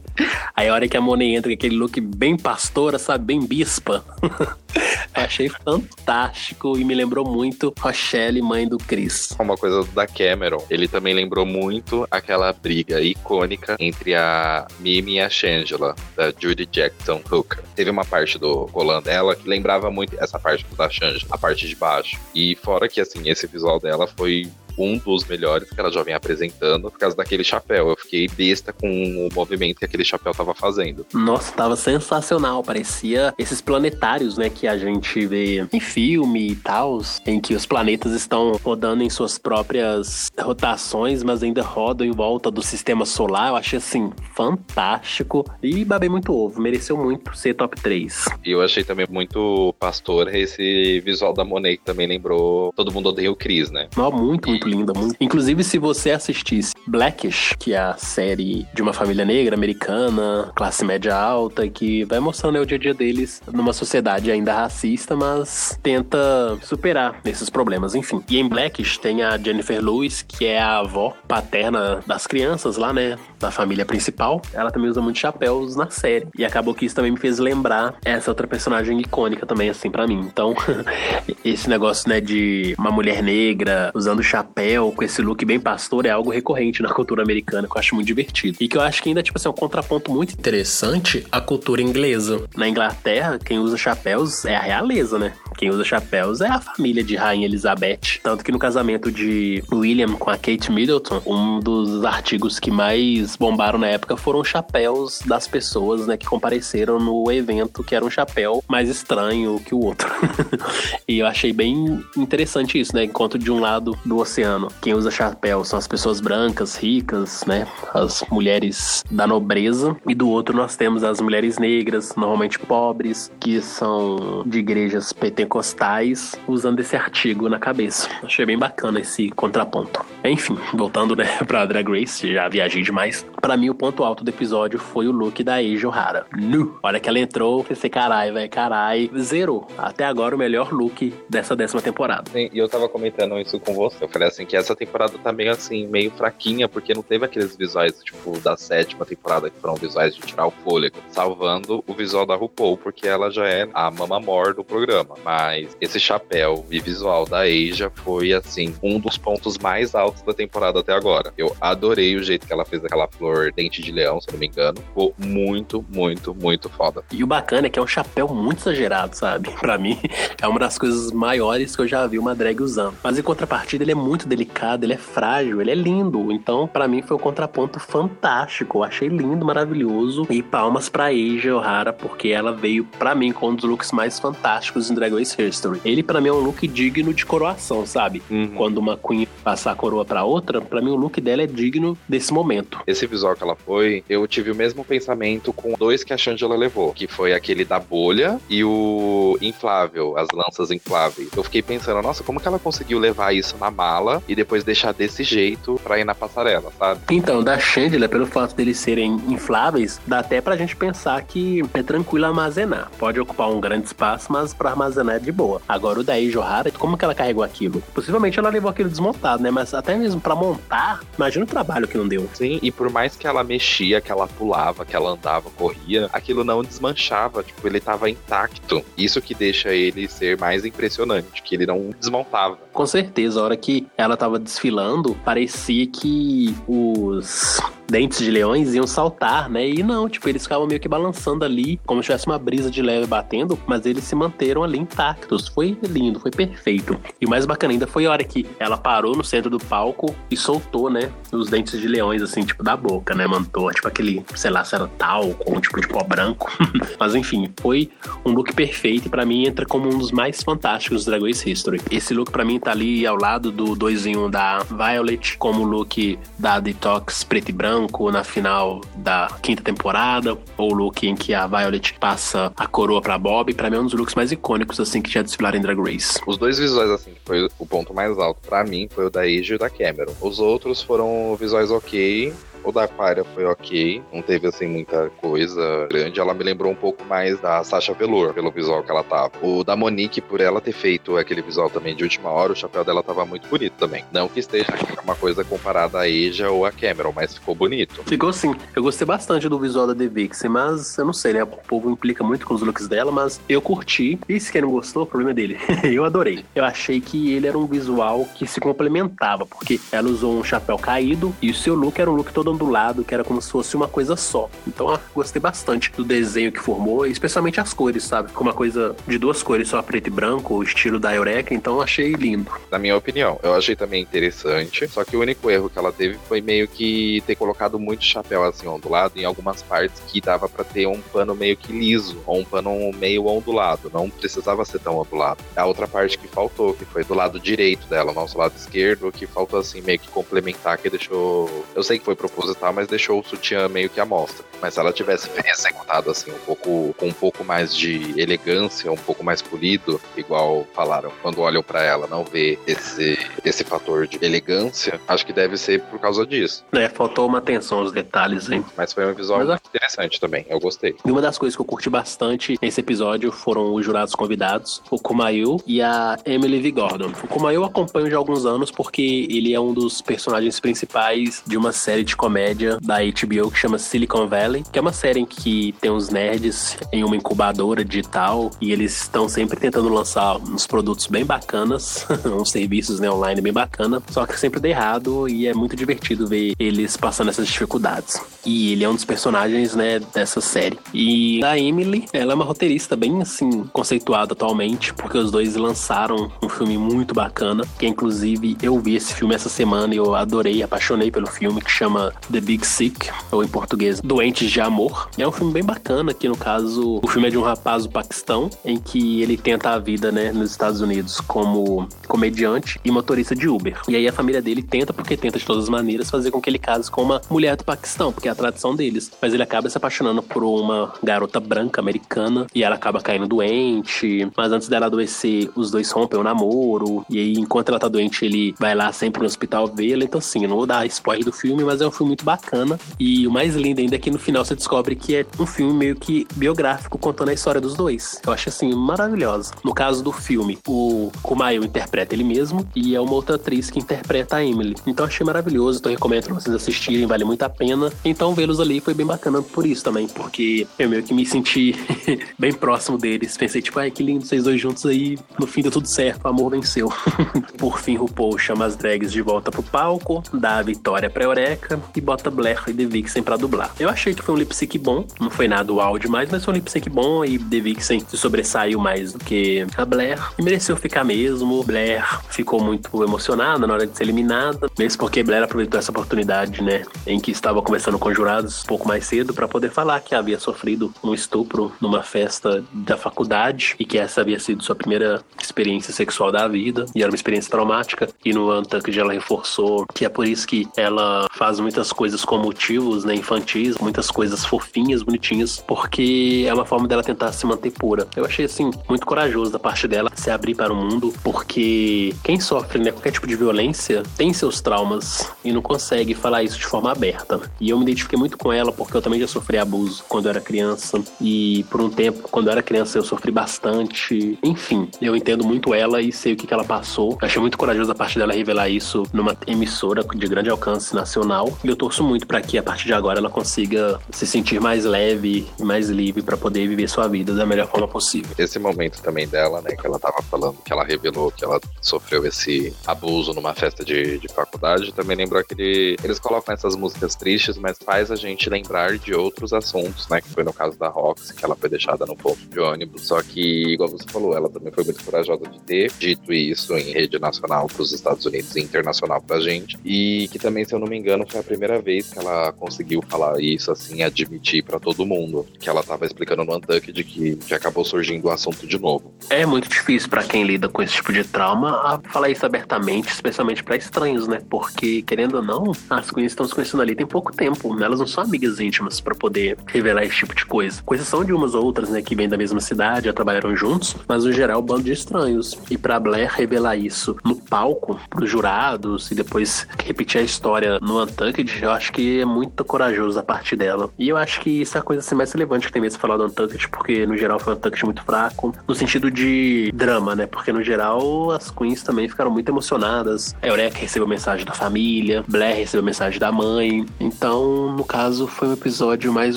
<laughs> aí, a hora que a Monet entra com aquele look bem pastora, sabe? Bem bispa. <laughs> Achei fantástico e me lembrou muito Rochelle, mãe do Chris. Uma coisa da Cameron, ele também lembrou muito aquela briga icônica entre a Mimi e a Shangela, da Judy Jackson Hooker. Teve uma parte do colã dela que lembrava muito essa parte da Shangela, a parte de baixo. E fora que, assim, esse visual dela foi um dos melhores que ela já vem apresentando por causa daquele chapéu. Eu fiquei besta com o movimento que aquele chapéu tava fazendo. Nossa, tava sensacional. Parecia esses planetários, né, que a gente vê em filme e tal, em que os planetas estão rodando em suas próprias rotações, mas ainda rodam em volta do sistema solar. Eu achei assim fantástico e babei muito ovo. Mereceu muito ser top 3. E eu achei também muito pastor esse visual da Monet que também lembrou Todo Mundo Odeia o Chris, né? Não, muito, muito linda. Muito... Inclusive, se você assistisse Blackish, que é a série de uma família negra americana, classe média alta, que vai mostrando né, o dia a dia deles numa sociedade ainda racista, mas tenta superar esses problemas, enfim. E em Blackish tem a Jennifer Lewis, que é a avó paterna das crianças lá, né? Da família principal. Ela também usa muitos chapéus na série. E acabou que isso também me fez lembrar essa outra personagem icônica também, assim, para mim. Então, <laughs> esse negócio, né, de uma mulher negra usando chapéu com esse look bem pastor é algo recorrente na cultura americana, que eu acho muito divertido. E que eu acho que ainda, tipo assim, é um contraponto muito interessante à cultura inglesa. Na Inglaterra, quem usa chapéus é a realeza, né? Quem usa chapéus é a família de Rainha Elizabeth. Tanto que no casamento de William com a Kate Middleton, um dos artigos que mais bombaram na época foram chapéus das pessoas, né, que compareceram no evento, que era um chapéu mais estranho que o outro. <laughs> e eu achei bem interessante isso, né? Enquanto de um lado do oceano, quem usa chapéu são as pessoas brancas, ricas, né? As mulheres da nobreza. E do outro nós temos as mulheres negras, normalmente pobres, que são de igrejas pentecostais, usando esse artigo na cabeça. Achei bem bacana esse contraponto. Enfim, voltando, né, pra Drag Race, já viajei demais. Pra mim, o ponto alto do episódio foi o look da Eiji Ohara. Nu! Olha que ela entrou, pensei, carai, velho, carai. Zerou. Até agora, o melhor look dessa décima temporada. E eu tava comentando isso com você. Eu falei assim, que essa temporada tá meio assim, meio fraquinha, porque não teve aqueles visuais, tipo, da sétima temporada, que foram visuais de tirar o fôlego, salvando o visual da RuPaul, porque ela já é a mama mor do programa. Mas esse chapéu e visual da Eija foi, assim, um dos pontos mais altos da temporada até agora. Eu adorei o jeito que ela fez aquela flor dente de leão, se não me engano. Ficou muito, muito, muito foda. E o bacana é que é um chapéu muito exagerado, sabe? <laughs> Pra mim, é uma das coisas maiores que eu já vi uma drag usando. Mas em contrapartida, ele é muito delicado, ele é frágil, ele é lindo. Então, para mim, foi um contraponto fantástico. Eu achei lindo, maravilhoso. E palmas pra Asia O'Hara, porque ela veio, para mim, com um dos looks mais fantásticos em Drag Race History. Ele, para mim, é um look digno de coroação, sabe? Uhum. Quando uma Queen passar a coroa para outra, para mim, o look dela é digno desse momento. Esse visual que ela foi, eu tive o mesmo pensamento com dois que a Shangela levou, que foi aquele da bolha e o inflável, as lanças infláveis. Eu fiquei pensando, nossa, como que ela conseguiu levar isso na mala e depois deixar desse jeito pra ir na passarela, sabe? Então, da Chandler, pelo fato deles serem infláveis, dá até pra gente pensar que é tranquilo armazenar. Pode ocupar um grande espaço, mas pra armazenar é de boa. Agora, o da Eijo Hara, como que ela carregou aquilo? Possivelmente ela levou aquilo desmontado, né? Mas até mesmo pra montar, imagina o trabalho que não deu. Sim, e por mais que ela mexia, que ela pulava, que ela andava, corria, aquilo não desmanchava, tipo, ele tava intacto. Isso que deixa ele ser mais impressionante, que ele não desmontava. Com certeza, a hora que ela tava desfilando, parecia que os dentes de leões iam saltar, né? E não, tipo, eles ficavam meio que balançando ali, como se tivesse uma brisa de leve batendo, mas eles se manteram ali intactos. Foi lindo, foi perfeito. E o mais bacana ainda foi a hora que ela parou no centro do palco e soltou, né, os dentes de leões, assim, tipo, da boca, né? Mantou, tipo aquele, sei lá, se era talco, um tipo de pó branco. <laughs> mas enfim, foi um look perfeito e pra mim entra como um dos mais fantásticos do Drag Race History. Esse look pra mim tá ali ao lado do 2 em 1 um da Violet, como look da Detox preto e branco na final da quinta temporada, ou o look em que a Violet passa a coroa pra Bob, para mim é um dos looks mais icônicos, assim, que já desfilaram em Drag Race. Os dois visuais, assim, foi o ponto mais alto para mim, foi o da Age e o da Cameron. Os outros foram visuais ok, o da Aquaria foi ok, não teve assim muita coisa grande. Ela me lembrou um pouco mais da Sasha Velour, pelo visual que ela tava. O da Monique, por ela ter feito aquele visual também de última hora, o chapéu dela tava muito bonito também. Não que esteja <laughs> uma coisa comparada a Eja ou a Cameron, mas ficou bonito. Ficou sim. Eu gostei bastante do visual da The Vixen, mas eu não sei, né? O povo implica muito com os looks dela, mas eu curti. E se quem não gostou, o problema é dele. <laughs> eu adorei. Eu achei que ele era um visual que se complementava, porque ela usou um chapéu caído e o seu look era um look todo ondulado, que era como se fosse uma coisa só. Então, ah, gostei bastante do desenho que formou, especialmente as cores, sabe? Com uma coisa de duas cores, só preto e branco, o estilo da Eureka, então achei lindo. Na minha opinião, eu achei também interessante, só que o único erro que ela teve foi meio que ter colocado muito chapéu assim ondulado em algumas partes que dava para ter um pano meio que liso, ou um pano meio ondulado, não precisava ser tão ondulado. A outra parte que faltou, que foi do lado direito dela, nosso lado esquerdo, que faltou assim meio que complementar, que deixou. Eu sei que foi proposital, mas deixou o sutiã meio que à mostra. Mas se ela tivesse <laughs> executado assim um pouco com um pouco mais de elegância, um pouco mais polido, igual falaram, quando olham para ela, não vê esse esse fator de elegância, acho que deve ser por causa disso. É, faltou uma atenção aos detalhes, hein? Mas foi um visual Mas, interessante também, eu gostei. E uma das coisas que eu curti bastante nesse episódio foram os jurados convidados, o Kumail e a Emily V. Gordon. Eu acompanho há alguns anos porque ele é um dos personagens principais de uma série de comédia da HBO que chama Silicon Valley, que é uma série em que tem uns nerds em uma incubadora digital e eles estão sempre tentando lançar uns produtos bem bacanas, <laughs> uns serviços né, online bem bacana, só que sempre dá errado e é muito divertido ver eles passando essas dificuldades. E ele é um dos personagens, né, dessa série. E a Emily, ela é uma roteirista bem assim conceituada atualmente, porque os dois lançaram um filme muito bacana, que inclusive eu vi esse filme essa semana e eu adorei, apaixonei pelo filme que chama The Big Sick, ou em português, Doentes de Amor. É um filme bem bacana, que no caso, o filme é de um rapaz do Paquistão, em que ele tenta a vida, né, nos Estados Unidos como comediante e motorista de Uber. E aí a família dele tenta, porque tenta de todas as maneiras, fazer com que ele case com uma mulher do Paquistão, porque é a tradição deles. Mas ele acaba se apaixonando por uma garota branca americana e ela acaba caindo doente. Mas antes dela adoecer, os dois rompem o namoro. E aí, enquanto ela tá doente, ele vai lá sempre no hospital vê-la. Então, assim, não vou dar spoiler do filme, mas é um filme muito bacana. E o mais lindo ainda é que no final você descobre que é um filme meio que biográfico contando a história dos dois. Eu acho assim maravilhosa. No caso do filme, o Kumail interpreta ele mesmo e é uma outra atriz que interpreta a Emily. Então achei maravilhoso, então recomendo pra vocês assistirem, vale muito a pena. Então vê-los ali foi bem bacana por isso também, porque eu meio que me senti <laughs> bem próximo deles. Pensei, tipo, ai que lindo vocês dois juntos aí. No fim deu tudo certo, o amor venceu. <laughs> por fim, RuPaul chama as drags de volta pro palco, dá a vitória pra Eureka e bota Blair e The Vixen pra dublar. Eu achei que foi um lip sync bom, não foi nada uau demais, mas foi um lip sync bom e The Vixen se sobressaiu mais do que a Blair e mereceu ficar mesmo. Blair ficou muito emocionada na hora de ser eliminada, mesmo porque Blair aproveitou essa oportunidade, né, em que estava conversando com jurados um pouco mais cedo para poder falar que havia sofrido um estupro numa festa da faculdade e que essa havia sido sua primeira experiência sexual da vida e era uma experiência traumática. E no Untucked ela reforçou que é por isso que ela faz muitas coisas com motivos, né, infantis, muitas coisas fofinhas, bonitinhas, porque é uma forma dela tentar se manter pura. Eu achei assim muito corajoso da parte dela se abrir para o mundo, porque quem sofre né, qualquer tipo de violência tem seus traumas e não consegue falar isso de forma aberta. E eu me identifiquei muito com ela porque eu também já sofri abuso quando eu era criança e por um tempo, quando eu era criança, eu sofri bastante. Enfim, eu entendo muito ela e sei o que, que ela passou. Achei muito corajoso a parte dela revelar isso numa emissora de grande alcance nacional e eu torço muito para que a partir de agora ela consiga se sentir mais leve mais livre para poder viver sua vida da melhor forma possível. Esse momento também dela, né, que ela tava falando, que ela revelou que ela sofreu esse abuso numa festa de, de faculdade, também lembrou que eles colocam essas músicas tristes, mas faz a gente lembrar de outros assuntos, né, que foi no caso da Roxy, que ela foi deixada no ponto de ônibus, só que, igual você falou, ela também foi muito corajosa de ter dito isso em rede nacional para os Estados Unidos e internacional pra gente, e que também, se eu não me engano, foi a primeira vez que ela conseguiu falar isso, assim, admitir para todo mundo, que ela tava explicando no Untucked que, que acabou surgindo o assunto de novo. É muito difícil para quem lida com esse tipo de trauma falar isso abertamente, especialmente para estranhos, né? Porque, querendo ou não, as queens estão se conhecendo ali tem pouco tempo. Elas não são amigas íntimas para poder revelar esse tipo de coisa. Com exceção de umas outras, né, que vêm da mesma cidade, já trabalharam juntos, mas no geral, bando de estranhos. E pra Blair revelar isso no palco, pros jurados, e depois repetir a história no Untucked, eu acho que é muito corajoso a parte dela. E eu acho que isso é a coisa assim, mais relevante que tem mesmo falar do Untucked, porque no geral foi um Untucked muito fraco, no sentido de drama, né? Porque no geral as queens também ficaram muito emocionadas. A Eureka recebeu mensagem da família, Blair recebeu mensagem da mãe. Então, no caso, foi um episódio mais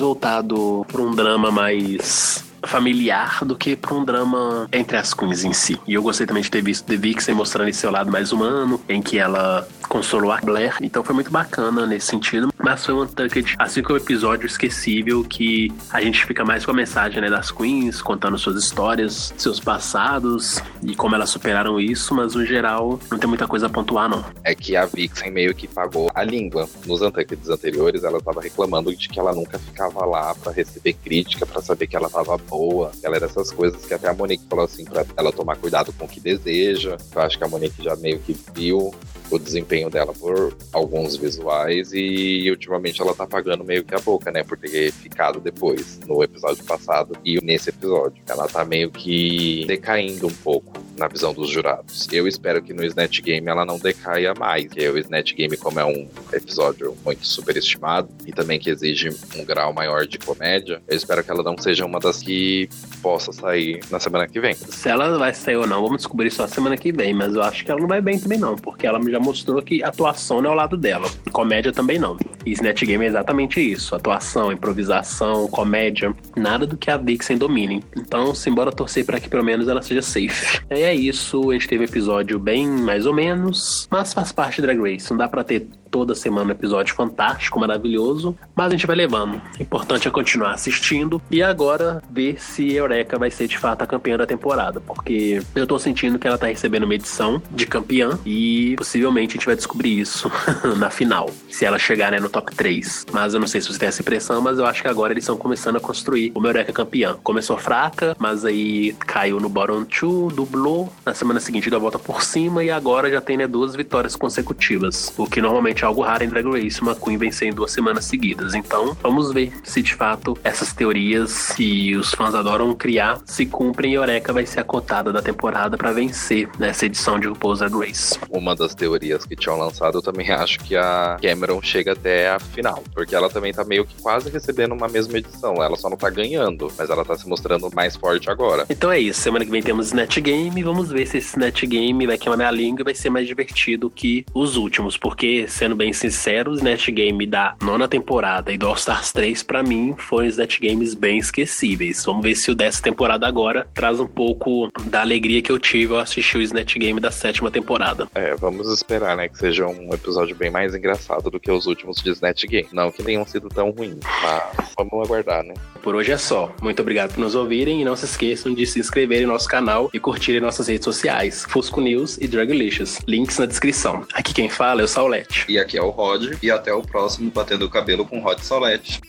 voltado para um drama mais familiar do que para um drama entre as queens em si. E eu gostei também de ter visto The Vixen mostrando esse seu lado mais humano, em que ela consolou a Blair. Então foi muito bacana nesse sentido. Mas foi um Untucked, assim como o episódio esquecível, que a gente fica mais com a mensagem né, das queens, contando suas histórias, seus passados e como elas superaram isso, mas no geral não tem muita coisa a pontuar, não. É que a Vixen meio que pagou a língua. Nos Untuckeds anteriores, ela tava reclamando de que ela nunca ficava lá para receber crítica, para saber que ela tava boa. Ela era essas coisas que até a Monique falou assim, pra ela tomar cuidado com o que deseja. Eu acho que a Monique já meio que viu o desempenho dela por alguns visuais e ultimamente ela tá pagando meio que a boca, né? Por ter ficado depois, no episódio passado e nesse episódio. Ela tá meio que decaindo um pouco na visão dos jurados. Eu espero que no Snatch Game ela não decaia mais, porque o Snatch Game, como é um episódio muito superestimado e também que exige um grau maior de comédia, eu espero que ela não seja uma das que possa sair na semana que vem. Se ela vai sair ou não, vamos descobrir só semana que vem, mas eu acho que ela não vai bem também não, porque ela já mostrou que atuação não é ao lado dela. Comédia também não. E Snatch Game é exatamente isso. Atuação, improvisação, comédia. Nada do que a Vixen domine. Então, simbora torcer para que pelo menos ela seja safe. E é isso. A gente teve um episódio bem mais ou menos. Mas faz parte de Drag Race. Não dá pra ter toda semana um episódio fantástico, maravilhoso, mas a gente vai levando. O importante é continuar assistindo e agora ver se Eureka vai ser de fato a campeã da temporada, porque eu tô sentindo que ela tá recebendo uma edição de campeã e possivelmente a gente vai descobrir isso <laughs> na final, se ela chegar né, no top 3. Mas eu não sei se você tem essa impressão, mas eu acho que agora eles estão começando a construir uma Eureka campeã. Começou fraca, mas aí caiu no bottom 2, dublou, na semana seguinte deu a volta por cima e agora já tem né, duas vitórias consecutivas, o que normalmente realmente algo raro em Drag Race, uma Queen vencer em duas semanas seguidas. Então, vamos ver se de fato essas teorias que os fãs adoram criar se cumprem e Eureka vai ser a cotada da temporada para vencer nessa edição de RuPaul's Drag Race. Uma das teorias que tinham lançado, eu também acho que a Cameron chega até a final, porque ela também tá meio que quase recebendo uma mesma edição. Ela só não tá ganhando, mas ela tá se mostrando mais forte agora. Então é isso. Semana que vem temos Snatch Game. Vamos ver se esse Snatch Game vai queimar minha língua e vai ser mais divertido que os últimos. Porque, sendo bem sincero, o Snatch Game da nona temporada e do All Stars 3, para mim, foram Snatch Games bem esquecíveis. Vamos ver se o dessa temporada agora traz um pouco da alegria que eu tive ao assistir o Snatch Game da sétima temporada. É, vamos esperar, né? Que seja um episódio bem mais engraçado do que os últimos de Snatch Game. Não que tenham sido tão ruins, mas vamos aguardar, né? Por hoje é só. Muito obrigado por nos ouvirem e não se esqueçam de se inscrever no nosso canal e curtirem nossas redes sociais, Fusco News e Draglicious. Links na descrição. Aqui quem fala é o Saulete. E aqui é o Rod. E até o próximo Batendo o Cabelo com Rod Saulete.